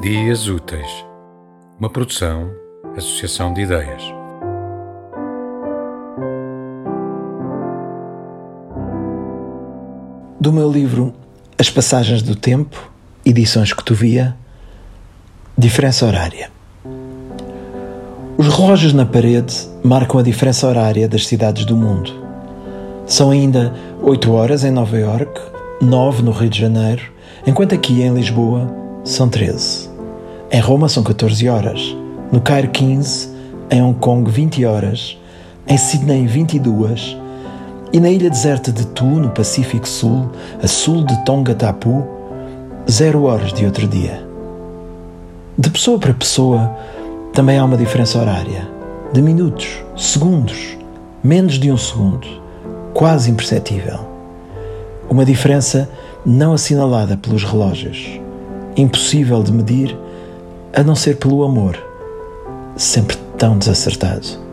Dias Úteis, uma produção, associação de ideias. Do meu livro As Passagens do Tempo, edições que tu via, Diferença Horária. Os relógios na parede marcam a diferença horária das cidades do mundo. São ainda 8 horas em Nova York, 9 no Rio de Janeiro, enquanto aqui em Lisboa são 13. Em Roma são 14 horas, no Cairo 15, em Hong Kong 20 horas, em Sydney 22 e na ilha deserta de Tu, no Pacífico Sul, a sul de Tonga Tapu, zero horas de outro dia. De pessoa para pessoa também há uma diferença horária, de minutos, segundos, menos de um segundo, quase imperceptível. Uma diferença não assinalada pelos relógios, impossível de medir a não ser pelo amor, sempre tão desacertado.